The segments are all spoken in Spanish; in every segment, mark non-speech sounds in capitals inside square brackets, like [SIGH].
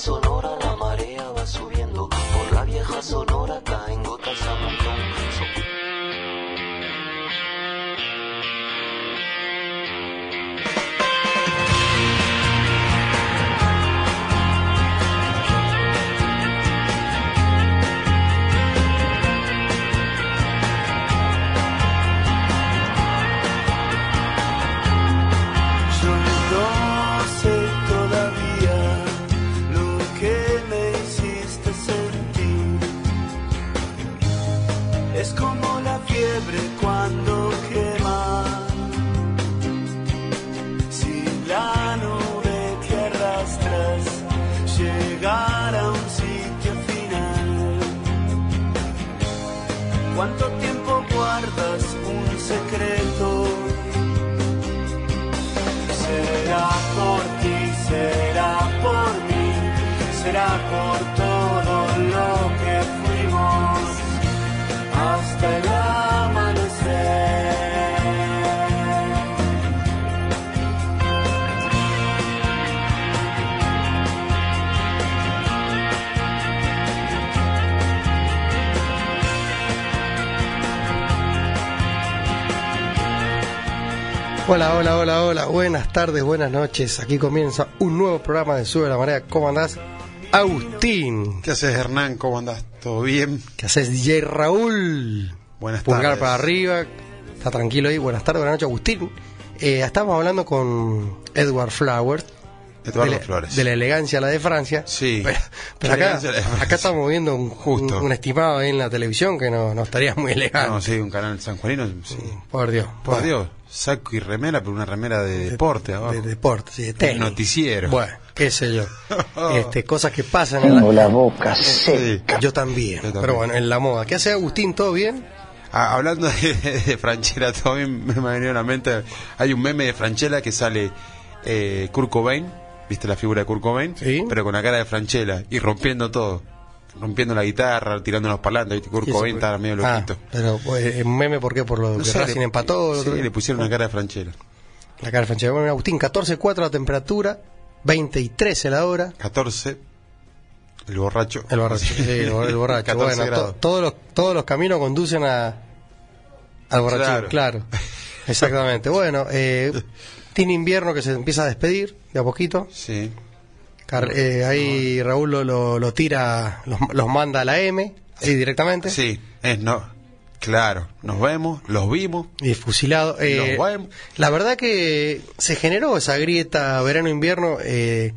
sonora lugar. Hola, hola, hola, hola, buenas tardes, buenas noches. Aquí comienza un nuevo programa de Sube la Marea. ¿Cómo andás? Agustín. ¿Qué haces, Hernán? ¿Cómo andás? ¿Todo bien? ¿Qué haces, DJ Raúl? Buenas Pulgar tardes. para arriba. Está tranquilo ahí. Buenas tardes, buenas noches, Agustín. Eh, estábamos hablando con Edward Flowers. Eduardo de la, Flores. De la elegancia a la de Francia. Sí. [LAUGHS] Pero, pero La acá, elegancia a la de Francia. acá estamos viendo un, Justo. un, un estimado ahí en la televisión que no, no estaría muy elegante. No, sí, un canal sanjuanino. Sí. Por Dios. Por Dios, saco y remera, pero una remera de deporte abajo. De deporte, sí, de El tenis. noticiero. Bueno, qué sé yo. [LAUGHS] este, cosas que pasan en la, Tengo la boca Sí. seca. Yo también, Yo también. pero bueno, en la moda. ¿Qué hace Agustín? ¿Todo bien? Ah, hablando de, de Franchella, [LAUGHS] también me ha venido a la mente. Hay un meme de Franchella que sale eh, Kurt Cobain, ¿viste la figura de Kurt Cobain? Sí. Pero con la cara de Franchella y rompiendo todo. Rompiendo la guitarra, tirando los parlantes, ¿viste? Kurt ¿Y eso Cobain estaba medio Ah, loquito. pero pues, meme, ¿por qué? Por lo No que sé, Racing le- empató. Sí, le pusieron una cara de Franchella. La cara de Francia. Bueno, Agustín, 14.4 la temperatura, 23 la hora. 14, el borracho. El borracho, sí, el, bor- el borracho. 14 [LAUGHS] bueno, to- todos, los, todos los caminos conducen a, al borrachín, claro. Claro. [LAUGHS] Exactamente. bueno, eh, tiene invierno que se empieza a despedir de a poquito. Sí. Car- eh, ahí Raúl lo, lo, lo tira, los, los manda a la M, ahí directamente. Sí, es no. Claro, nos vemos, los vimos. Y fusilado. Eh, Los vemos. la verdad que se generó esa grieta verano-invierno eh,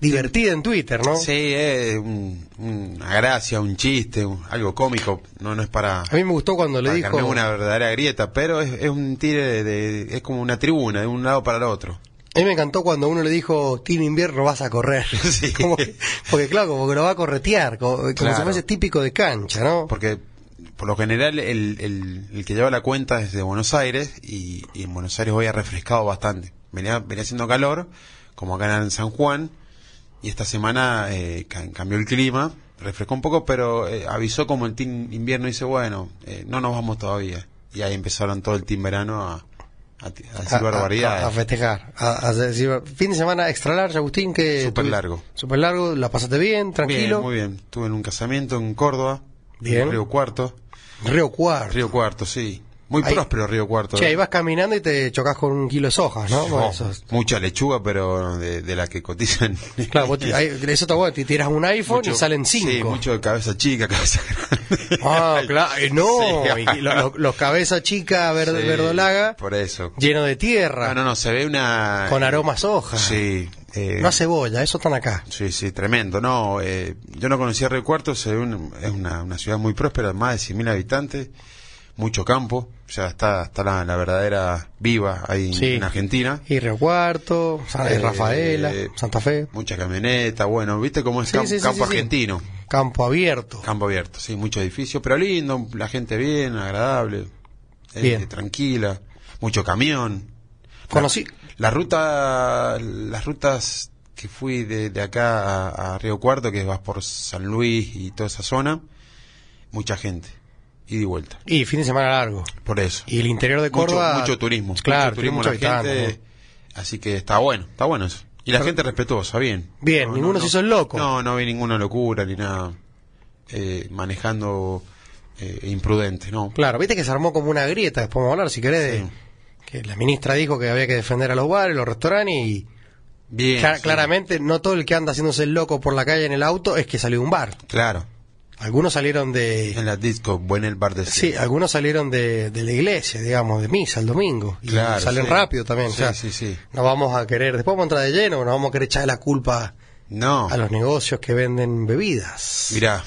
divertida en Twitter, ¿no? Sí, es un- una gracia, un chiste, un- algo cómico. No, no es para, A mí me gustó cuando le dijo... arme una verdadera grieta, pero es, es un tire de, de- es como una tribuna, de un lado para el otro. A mí me encantó cuando uno le dijo, tiene invierno, vas a correr. [LAUGHS] Sí. [LAUGHS] Como que- porque claro, como que lo va a corretear, como, como si Claro. fuese típico de cancha, ¿no? Porque por lo general el, el- el que lleva la cuenta es de Buenos Aires y, y en Buenos Aires hoy ha refrescado bastante. Venía, venía haciendo calor, como acá en San Juan, y esta semana eh, ca- cambió el clima, refrescó un poco, pero eh, avisó como el team invierno y dice, bueno, eh, no nos vamos todavía. Y ahí empezaron todo el team verano a, a, a decir A- barbaridades. A, festejar. A, decir, fin de semana extra largo, Agustín, que... Súper largo. Súper largo, la pasaste bien, tranquilo. Bien, muy bien. Estuve en un casamiento en Córdoba, Bien. en Río Cuarto. Río Cuarto. Río Cuarto, sí. Muy Ahí- próspero Río Cuarto. Che, ¿eh? ahí vas caminando y te chocas con un kilo de sojas, ¿no? No, mucha lechuga, pero de, de la que cotizan. Claro, vos te- ahí- [LAUGHS] eso está bueno, te tiras un iPhone Mucho- y salen cinco. Sí, mucho de cabeza chica, [LAUGHS] cabeza grande. Ah, claro, eh, no, [LAUGHS] Sí. y lo- lo- los cabeza chica, verde, Sí, verdolaga, Por eso. lleno de tierra, No, no, no, se ve una... con aroma soja. Sí. eh, No a cebolla, eso están acá. Sí, sí, tremendo. No, eh, yo no conocía Río Cuarto, se ve un- es una, una ciudad muy próspera, más de 100.000 habitantes, mucho campo, o sea, está, está la, la verdadera viva ahí en- Sí. en Argentina. Y Río Cuarto, San- Eh, Rafaela, Santa Fe. Mucha camioneta, bueno, viste cómo es Sí, sí, campo argentino, Campo abierto. campo abierto, sí, mucho edificio, pero lindo, la gente bien, agradable, eh, Bien. tranquila, mucho camión. Conocí, La ruta, las rutas que fui de, de acá a, a Río Cuarto, que vas por San Luis y toda esa zona, mucha gente, y vuelta, y fin de semana largo. por eso. Y el interior de Córdoba. mucho turismo, Claro, mucho turismo tiene mucho la habitante, gente, así que está bueno, está bueno eso. Y la gente respetuosa, bien. Bien, ninguno se hizo el loco. No, no vi ninguna locura ni nada eh, manejando eh, imprudente, no. Claro, viste que se armó como una grieta, después vamos a hablar si querés, de- que la ministra dijo que había que defender a los bares, los restaurantes y Bien. sí. claramente no todo el que anda haciéndose el loco por la calle en el auto es que salió de un bar. Claro. Algunos salieron de... En la disco, buen el bar de Sí, algunos salieron de, de la iglesia, digamos, de misa el domingo. Y Claro, salen sí. rápido también. o Sí, sea, sí, sí. No vamos a querer, después vamos a entrar de lleno, no vamos a querer echarle la culpa No. a los negocios que venden bebidas. Mirá,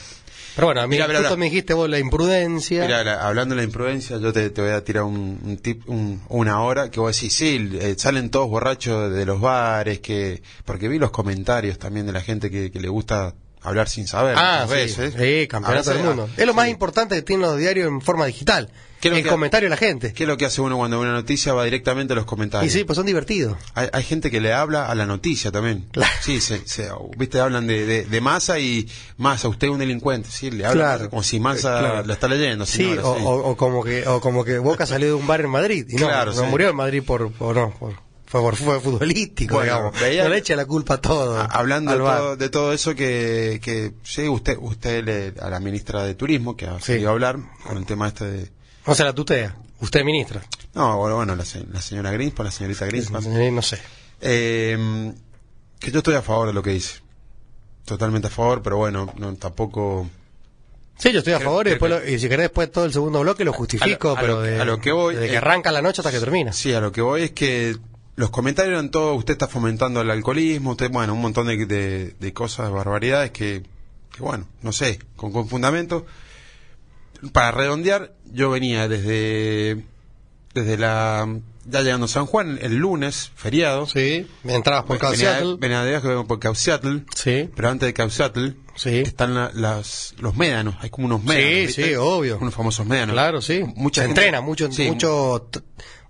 Pero bueno, a mí Mirá, mirá, mirá. me dijiste vos la imprudencia. Mira, la- hablando de la imprudencia, yo te, te voy a tirar un, un tip, un- una hora que vos decís, sí, eh, salen todos borrachos de los bares, que porque vi los comentarios también de la gente que, que le gusta hablar sin saber. Ah, sí, veces. sí, campeonato del mundo. ah, Es lo más importante que tienen los diarios en forma digital. ¿Qué es lo el que- comentario de la gente. ¿Qué es lo que hace uno cuando ve una noticia? Va directamente a los Y comentarios. sí, pues son divertidos. Hay, hay gente que le habla a la noticia también. Claro. Sí, se, se- viste, hablan de, de, de Massa y Massa, usted es un delincuente. Sí, le hablan Claro. como si Massa Eh, claro. lo está leyendo. Sí, señora, o, sí. o- o como que o como que Boca salió de un bar en Madrid y no, Claro, no murió en Madrid por, por no, por, fue por fue futbolístico, Bueno, digamos. no le eche la culpa a todo. Hablando de todo, de todo eso que, que sí, usted, usted le, a la ministra de Turismo, que ha Sí. seguido a hablar con el tema este de... No se la tutea. Usted ministra. No, bueno, bueno, la, la señora Greenspan, la señorita Greenspan. No sé. Eh, que yo estoy a favor de lo que dice. Totalmente a favor, pero bueno, no, tampoco... Sí, yo estoy a Creo- favor y, después lo- y si querés después todo el segundo bloque lo justifico, a lo- pero de, a lo que voy, desde que arranca la noche hasta que termina. Sí, a lo que voy es que los comentarios eran todos, usted está fomentando el alcoholismo, usted, bueno, un montón de, de, de cosas, barbaridades que, que, bueno, no sé, con, con fundamento. Para redondear, yo venía desde, desde la, ya llegando a San Juan, el lunes, feriado. Sí, entrabas por venía, venía de viaje por Cauciatl, Sí, pero antes de Cauciatl sí. están la- las, los médanos, hay como unos médanos. Sí, ¿viste? sí, obvio. Unos famosos médanos. Claro, sí. Mucha Se gente- entrena mucho, sí, mucho,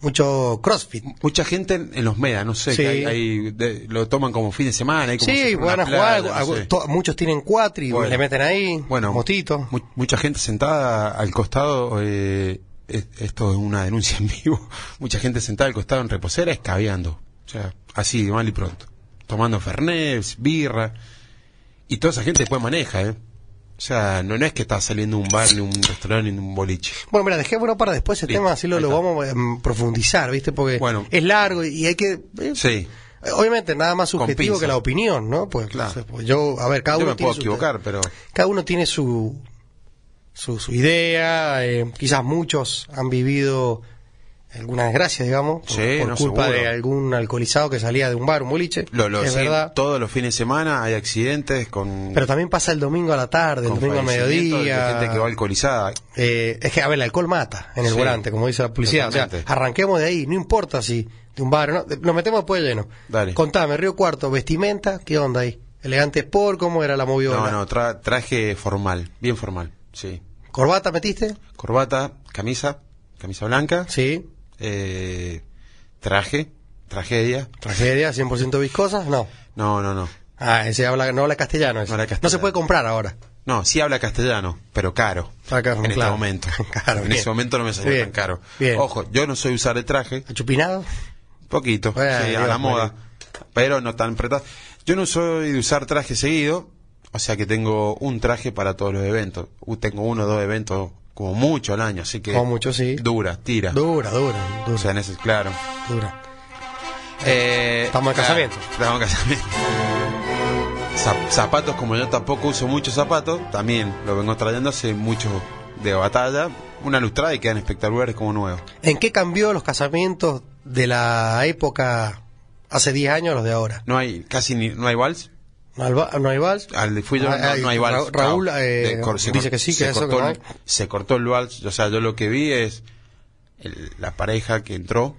mucho CrossFit. mucha gente en, en los medas, no sé, Sí. que hay- hay de- lo toman como fin de semana. hay como si Sí, van a jugar, playa, no algo- sé. to- muchos tienen cuatro y Bueno. le meten ahí, Bueno, motito. mu- mucha gente sentada al costado, eh, es- esto es una denuncia en vivo, [LAUGHS] mucha gente sentada al costado en reposera escabeando, o sea, así, mal y pronto, tomando fernet, birra, y toda esa gente después maneja, ¿eh? O sea, no, no es que está saliendo de un bar, ni un restaurante, ni un boliche. Bueno, mira, dejémoslo para después ese Listo, tema, así lo, lo vamos a em, profundizar, ¿viste? Porque Bueno. es largo y hay que... eh, Sí, Obviamente nada más subjetivo que la opinión, ¿no? Pues, Claro. o sea, pues yo, a ver, cada yo uno me tiene puedo su- equivocar, pero... cada uno tiene su su, su idea, eh, quizás muchos han vivido alguna desgracia, digamos, por, Sí, por no, culpa seguro. de algún alcoholizado que salía de un bar, un boliche, Lo, lo, es sí, verdad. todos los fines de semana hay accidentes con... Pero también pasa el domingo a la tarde, el domingo al mediodía. gente que va alcoholizada. Eh, es que, a ver, el alcohol mata en el Sí, volante, como dice la policía. O sea, totalmente. arranquemos de ahí, no importa si de un bar o no. Nos metemos después de lleno. Dale. Contame, Río Cuarto, vestimenta, ¿qué onda ahí? Elegante Sport, ¿cómo era la moviola? No, no, tra- traje formal, bien formal, sí. ¿Corbata metiste? Corbata, camisa, camisa blanca, Sí. Eh, traje, tragedia. Tragedia, 100% viscosa, no. No, no, no. Ah, ese habla, no habla castellano. ese. No habla No castellano. se puede comprar ahora. No, sí habla castellano, pero caro. Acá, en este momento. [LAUGHS] Claro, en bien. ese momento no me salió Bien, tan caro. bien. Ojo, yo no soy usar el traje, ¿Achupinado? poquito, Bueno, sí, a la moda, pero no tan apretado. Yo no soy de usar traje seguido, o sea que tengo un traje para todos los eventos. Uh, Tengo uno o dos eventos como mucho al año, así que Como mucho, sí. dura, tira. Dura, dura, dura. O sea, en ese, claro. dura. Eh, Estamos en casamiento. Estamos en casamiento. Zap- zapatos, como yo tampoco uso muchos zapatos, también lo vengo trayendo hace mucho de batalla. Una lustrada y quedan espectaculares como nuevos. ¿En qué cambió los casamientos de la época hace 10 años a los de ahora? No hay, casi ni, no hay vals. No hay, va- no hay vals. Al fui yo, Ah, no, no hay vals. Ra- Raúl eh, se dice que sí, que se eso que cortó, no el, hay. se cortó el vals. O sea, yo lo que vi es el- la pareja que entró,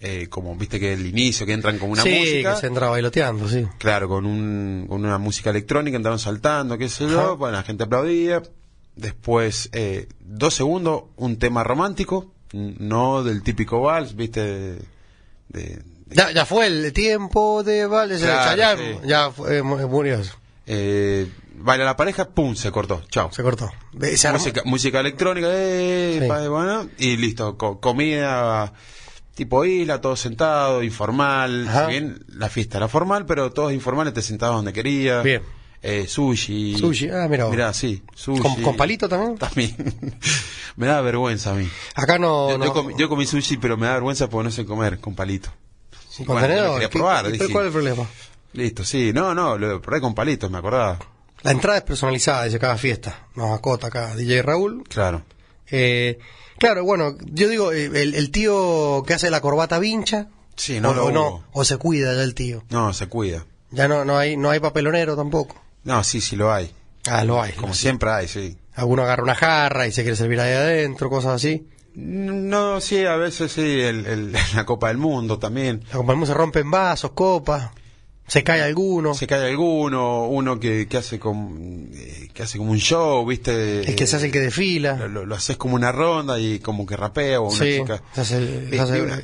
eh, como viste que el inicio, que entran con una sí, música. que se entra bailoteando, sí. Claro, con, un, con una música electrónica, entraron saltando, qué sé Ajá. yo, bueno, la gente aplaudía. Después, eh, dos segundos, un tema romántico, no del típico vals, viste, de, de- Ya, ya fue el tiempo de vals, de Claro, sí. ya fue, eh, murió eso. eh, baila la pareja, pum, se cortó, chao. Se cortó. Eh, se música, música electrónica, eh, Sí. pa- bueno, y listo, co- comida tipo isla, todo sentado, informal, si bien la fiesta era formal, pero todos informales, te sentabas donde querías. Bien. Eh, sushi. Sushi, ah, mira. Mirá, sí, sushi. ¿Con, con palito también? También. [LAUGHS] me da vergüenza a mí. Acá no. yo, no- yo comí, yo comí sushi, pero me da vergüenza porque no sé comer con palito. ¿Qué- probar, qué- dije. ¿Cuál es el problema? Listo, sí. No, no, lo probé con palitos, me acordaba. La entrada es personalizada, dice cada fiesta. Nos acota acá DJ Raúl. Claro. Eh, claro, bueno, yo digo, eh, el, el tío que hace la corbata vincha. Sí, no o, lo no, o se cuida ya el tío. No, se cuida. Ya no, no hay, no hay papelonero tampoco. No, sí, sí lo hay. Ah, lo hay. Como siempre hay, sí. Alguno agarra una jarra y se quiere servir ahí adentro, cosas así. No, sí, a veces sí, el, el- [LAUGHS] la Copa del Mundo también. La compañía se rompen vasos, copas, se cae alguno. Se cae alguno, uno que, que hace como, eh, que hace como un show, ¿viste? el que se hace el que desfila. lo- lo haces como una ronda y como que rapea o una Sí, chica. se hace el- Vi- se hace- vi una-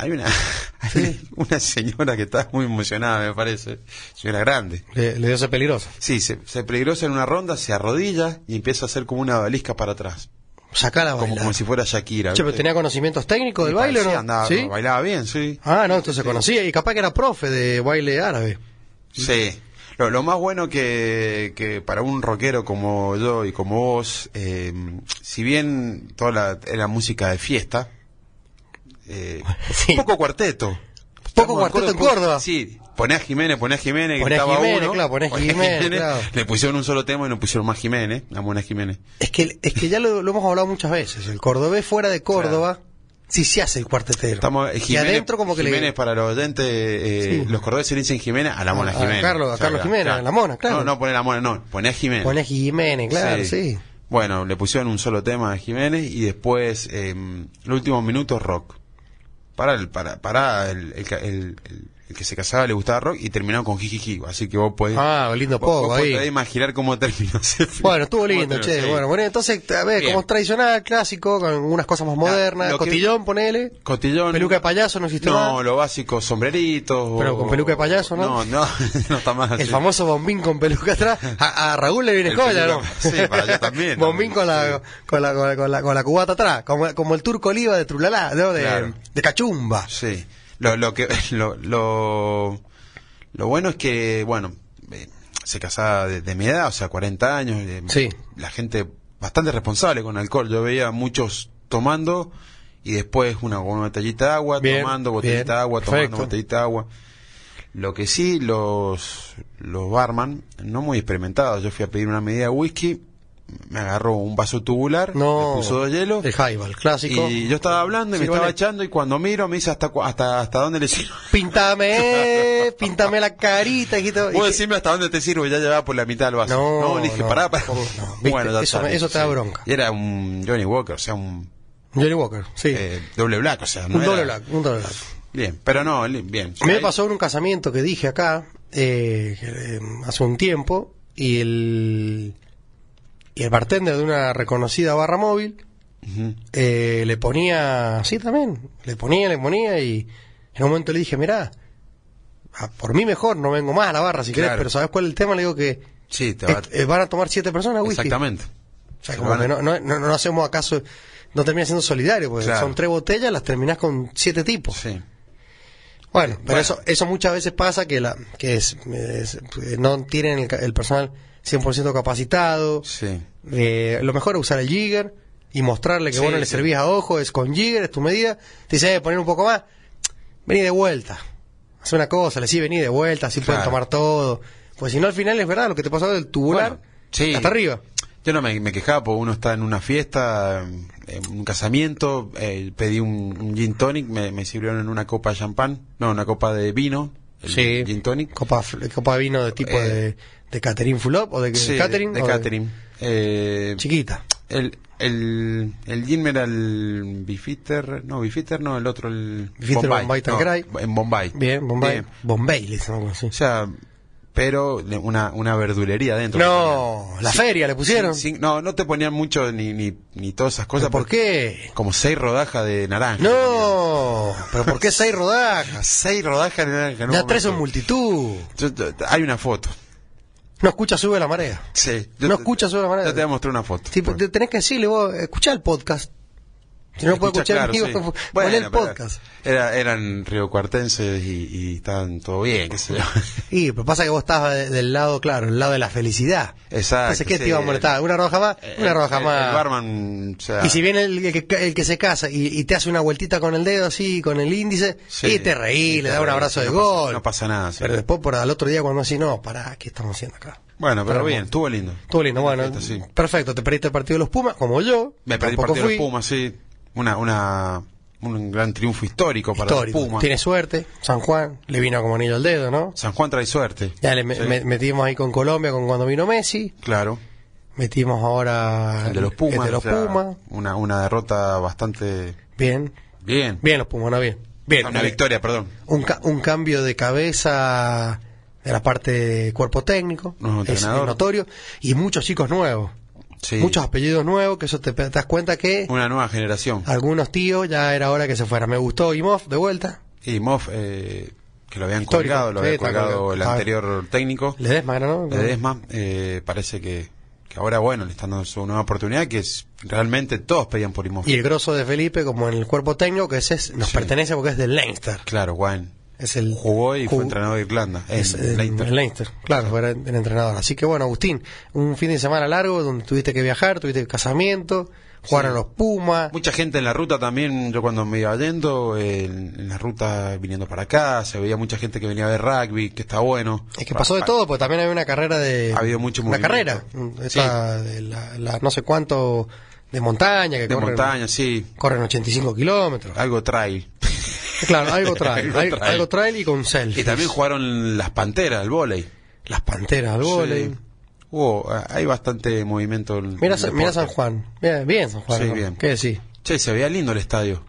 hay una, [LAUGHS] hay una señora que está muy emocionada, me parece. Señora grande. le, le dio ser peligroso. Sí, se, se peligrosa en una ronda, se arrodilla y empieza a hacer como una balisca para atrás. Sacala a bailar. como si fuera Shakira. Che, pero ¿viste? tenía conocimientos técnicos del baile parecía, no? andaba- ¿Sí? Bailaba bien, sí. Ah, no, entonces conocía y capaz que era profe de baile árabe. Sí. Lo, lo más bueno que, que para un rockero como yo y como vos, eh, si bien toda la, era música de fiesta, eh, [LAUGHS] Sí. poco cuarteto. Poco cuarteto en Córdoba. Sí, poné a Jiménez, poné a Jiménez, Poné a gritaba Jiménez, uno, claro, poné a poné Jiménez, claro. Le pusieron un solo tema y no pusieron más Jiménez, a Mona Jiménez. Es que, es que ya lo, lo hemos hablado muchas veces. El cordobés fuera de Córdoba, sí se hace el cuartetero. Estamos, eh, y Jiménez, adentro como que Jiménez le... para los oyentes, eh, Sí. los cordobeses le dicen Jiménez a la Mona A- a Jiménez. Carlos- a Carlos Jiménez, a la Mona, claro. No, no poné la Mona, no, poné a Jiménez. Pone a Jiménez, claro, sí. Bueno, le pusieron un solo tema a Jiménez y después, eh, el último minuto, rock. Para el, para, para el, el, el- el- que se casaba le gustaba rock y terminó con jijiji. Así que vos podés, Ah, lindo vos, poco vos ahí. podés imaginar cómo terminó ese film. Bueno, estuvo lindo, che. sí. Bueno, bueno, entonces, a ver, Bien. como tradicional, clásico, con unas cosas más modernas. lo que- Cotillón, ponele. Cotillón. Peluca de payaso no existe No, lo básico, sombreritos. Pero o- con peluca de payaso, ¿no? No, no, [LAUGHS] no está más así. El famoso bombín con peluca atrás. A, a Raúl le viene joya, ¿no? [LAUGHS] sí, para allá también, [LAUGHS] bombín con la, con la, con la, con la, con la cubata atrás. Como, como el turco oliva de Trulalá, ¿no? De, Claro. de cachumba. Sí. Lo, lo que [LAUGHS] lo, lo, lo bueno es que, bueno, eh, se casaba de, de mi edad, o sea, 40 años. eh, Sí. La gente bastante responsable con alcohol. Yo veía muchos tomando y después una, una botellita de agua, Bien, tomando botellita bien, de agua, tomando botellita de agua. Lo que sí, los, los barman, no muy experimentados, yo fui a pedir una medida de whisky, me agarró un vaso tubular, No. me puso dos hielos. El highball, clásico. Y yo estaba hablando y me estaba echando y cuando miro me dice hasta hasta hasta dónde le sirvo. [LAUGHS] Píntame, píntame la carita. Puedo Y- decirme hasta dónde te sirvo, ya llevaba por la mitad del vaso. No, le dije, no, pará, pará. ¿cómo no? [LAUGHS] ¿Viste? ya Eso- está, eso te da bronca. Y era un Johnny Walker, o sea, un Johnny Walker, sí. eh, doble black, o sea, no un era- doble black, un doble black. Bien, pero no, bien. Me Ahí- pasó en un casamiento que dije acá, eh, eh, hace un tiempo, y el, y el bartender de una reconocida barra móvil eh, le ponía, sí también, le ponía, le ponía, y en un momento le dije, mirá, a- por mí mejor, no vengo más a la barra si querés, Claro. pero ¿sabes cuál es el tema? Le digo que Sí, te va- eh, van a tomar siete personas whisky. Exactamente. O sea, Se como van que no, no, no, no hacemos acaso, no termina siendo solidario, porque Claro. son tres botellas, las terminás con siete tipos. Sí. Bueno, pero Bueno. eso eso muchas veces pasa que la que es, es- no tienen el, el personal 100% capacitado. Sí. Eh, lo mejor es usar el jigger y mostrarle que Sí, vos no le servís a ojo, es con jigger, es tu medida. Te dice, eh, poner un poco más, vení de vuelta. Hace una cosa, le decís vení de vuelta, así pueden tomar todo. Pues si no, al final es verdad lo que te pasó del tubular Bueno, sí. hasta arriba. Yo no me, me quejaba porque uno está en una fiesta, en un casamiento, eh, pedí un, un gin tonic, me, me sirvieron en una copa de champán, no, una copa de vino, el Sí. gin tonic. Copa, copa de vino de tipo Eh, de, de catering full up o de, Sí, catering. de o catering. Eh, Chiquita. el, el, el gin era el Bifitter, no, Bifitter no, el otro, el Beefeater Bombay no, Tanqueray. en Bombay. Bien, Bombay. Bien. Bombay, le así. O sea, pero una, una verdulería dentro. No, la feria le pusieron. Sin- sin- no, no te ponían mucho ni, ni, ni todas esas cosas. ¿Pero ¿Por qué? Como seis rodajas de naranja. No, pero ¿por qué seis rodajas? [LAUGHS] Seis rodajas de naranja. no Ya tres son multitud. Yo- yo- hay una foto. No escucha, sube la marea. Sí. No escucha sobre la marea. Yo te voy a mostrar una foto. Sí, te tenés que decirle vos, escuchá el podcast. Si no puedo Escucha, escuchar claro, el mío, sí. el Bueno, pero podcast. Era, eran riocuartenses y, y estaban todo bien, qué sé yo. [LAUGHS] Y, pero pasa que vos estabas de- del lado, claro, el lado de la felicidad. Exacto, Entonces, ¿qué sí. te iba a molestar? ¿Una roja más? Una El- roja el- más. El barman, o sea, Y si viene el, el que, el que se casa y, y te hace una vueltita con el dedo así, con el índice, Sí, y te reí, y le da un abrazo de no pasa- gol. no pasa nada. Pero después, por al otro día, cuando así, no, pará, ¿qué estamos haciendo acá? Bueno, pero Pero bien, estuvo lindo. Estuvo lindo, bueno, fiesta, sí. perfecto, te perdiste el partido de los Pumas, como yo. Me perdí el partido de fui. los Pumas, sí. Una, una, un gran triunfo histórico para los Pumas. Tiene suerte, San Juan, le vino como anillo al dedo, ¿no? San Juan trae suerte. Ya le Sí, me- metimos ahí con Colombia, con cuando vino Messi, Claro. metimos ahora El de los Pumas. el de los o sea, Pumas. Una, una derrota bastante bien, bien. bien los Pumas, no bien. Bien, Una victoria, perdón. un, ca- un cambio de cabeza de la parte de cuerpo técnico, Nuevo es, es notorio, y muchos chicos nuevos, Sí. muchos apellidos nuevos, que eso te, te das cuenta que Una nueva generación. algunos tíos ya era hora que se fueran. Me gustó Imov de vuelta, Y Moff, eh, que lo habían Histórico, colgado, lo sí, había colgado el Ah. anterior técnico. Ledesma ¿no? Ledesma, eh, parece que, que ahora, bueno, le están dando su nueva oportunidad, que es realmente todos pedían por Imov. Y el grosso de Felipe, como en el cuerpo técnico, que ese es, nos Sí. pertenece porque es del Leinster. Claro, Juan. Es el, Jugó y fue entrenador de Irlanda. en Es Leinster. el Leinster, claro, fue el entrenador. Así que bueno, Agustín, un fin de semana largo donde tuviste que viajar, tuviste casamiento, jugaron los Pumas. Mucha gente en la ruta también, yo cuando me iba yendo, eh, en, en la ruta viniendo para acá, se veía mucha gente que venía a ver rugby, que está bueno. Es que pasó de todo, porque también había una carrera de. Ha habido mucho Una movimiento. carrera. Esa de la, la no sé cuánto de montaña, que De corren, montaña, sí. corren 85 kilómetros. Algo trail. Claro, algo [LAUGHS] trail. Algo trail. algo trail y con selfies. Y también jugaron las panteras, el vóley. Las panteras al vóley. Sí. Hubo, eh, hay bastante movimiento. en- Mira, en el mira. San Juan. Bien, bien San Juan. Sí, ¿no? bien. ¿Qué decís? Che, se veía lindo el estadio.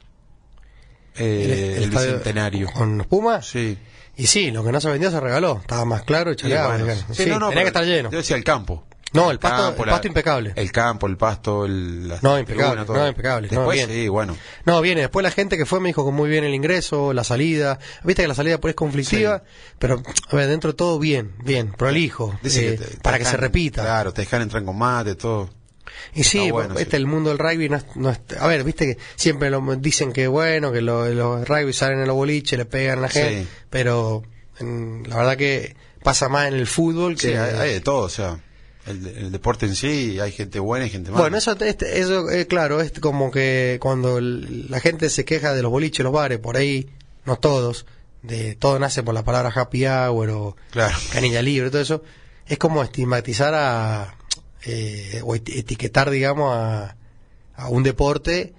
Eh, el, estadio bicentenario. Con los Pumas. Sí. Y sí, lo que no se vendió se regaló. Estaba más claro y Y chaleado. bueno, sí, Sí, no, no, tenía que estar lleno. Yo decía el campo. No, el pasto, campo, el la- pasto impecable. El campo, el pasto, el, la No, impecable, tribuna, no, impecable, no, Después, bien. sí, bueno. No, viene. Después la gente que fue me dijo que muy bien el ingreso, la salida. Viste que la salida ahí es conflictiva, pero a ver, dentro de todo bien, bien, prolijo, Dice eh, que te- te para que se repita. Claro, te dejan entrar con mate, todo. y sí, bueno, este sí. el mundo del rugby no es, no es- a ver, viste que siempre lo, dicen que bueno, que lo- los rugby salen en los boliches, le pegan a la Sí. gente, pero en- la verdad que pasa más en el fútbol que Sí, hay, hay de todo, o sea, el, el deporte en sí, hay gente buena y gente mala. Bueno, eso, este, eso eh, claro, es como que cuando el- la gente se queja de los boliches, los bares, por ahí, no todos, de todo nace por la palabra happy hour o Claro. canilla libre, todo eso, es como estigmatizar a, eh, o eti- etiquetar, digamos, a, a un deporte,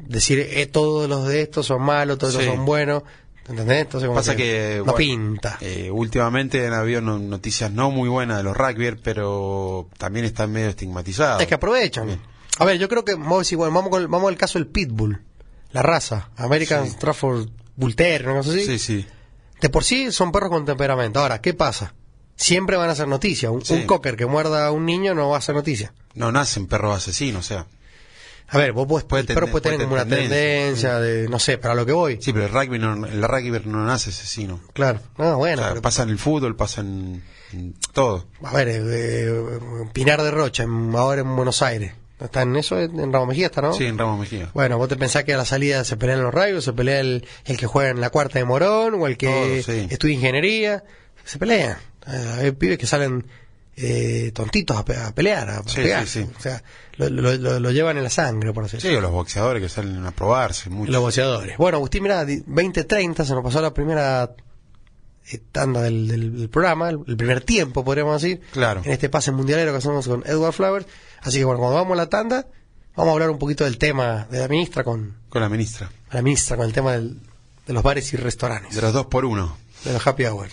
decir, eh, todos los de estos son malos, todos Sí. estos son buenos, ¿entendés? Entonces, como Pasa que, no bueno, pinta. eh, últimamente han habido no- noticias no muy buenas de los rugby, pero también están medio estigmatizados. Es que aprovechan. Bien. A ver, yo creo que vamos, a decir, bueno, vamos, con vamos al caso del Pitbull, la raza, American Sí. Trafford Bull Terrier, una cosa así. Sí, sí. De por sí son perros con temperamento. Ahora, ¿qué pasa? Siempre van a hacer noticia. Un, Sí. un cocker que muerda a un niño no va a hacer noticia. No nacen perros asesinos, o sea. A ver, vos podés, Puede el perro tende- puede tener como una tendencia. de, no sé, para lo que voy. Sí, pero el rugby no, el rugby no nace asesino. Claro. No, O bueno, sea, pero- pasa en el fútbol, pasa en, en todo. a ver, eh, eh, Pinar de Rocha, en- ahora en Buenos Aires. ¿Está en eso? En Ramos Mejía está, ¿no? Sí, en Ramos Mejía. Bueno, vos te pensás que a la salida se pelean los rayos, se pelea el, el que juega en la cuarta de Morón o el que sí. estudia ingeniería. Se pelean. Eh, Hay pibes que salen eh, tontitos a, a pelear, a, Sí, pegar. sí, sí. O sea, lo, lo- lo- lo llevan en la sangre, por así Sí, o los boxeadores que salen a probarse mucho. Los boxeadores. Bueno, Agustín, mira, 2030 se nos pasó la primera eh, tanda del, del- del programa, el, el primer tiempo, podríamos decir. Claro. En este pase mundialero que hacemos con Edward Flowers. Así que bueno, cuando vamos a la tanda, vamos a hablar un poquito del tema de la ministra con, Con la ministra. la ministra con el tema del- de los bares y restaurantes. De los dos por uno. de los happy hour.